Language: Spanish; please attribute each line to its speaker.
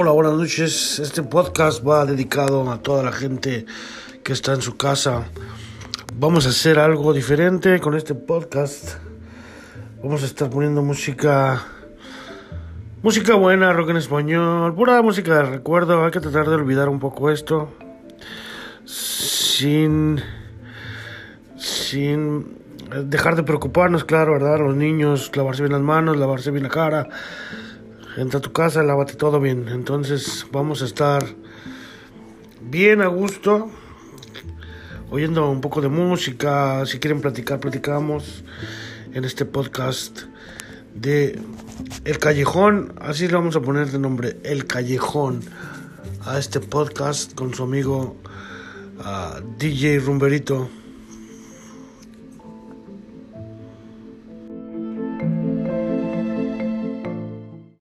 Speaker 1: Hola, buenas noches. Este podcast va dedicado a toda la gente que está en su casa. Vamos a hacer algo diferente con este podcast. Vamos a estar poniendo música, música buena, rock en español, pura música de recuerdo. Hay que tratar de olvidar un poco esto, sin, sin dejar de preocuparnos, claro, ¿verdad? Los niños, lavarse bien las manos, lavarse bien la cara. Entra a tu casa, lávate todo bien. Entonces vamos a estar bien a gusto, oyendo un poco de música. Si quieren platicar, platicamos en este podcast de El Callejón. Así le vamos a poner de nombre, El Callejón, a este podcast con su amigo uh, DJ Rumberito.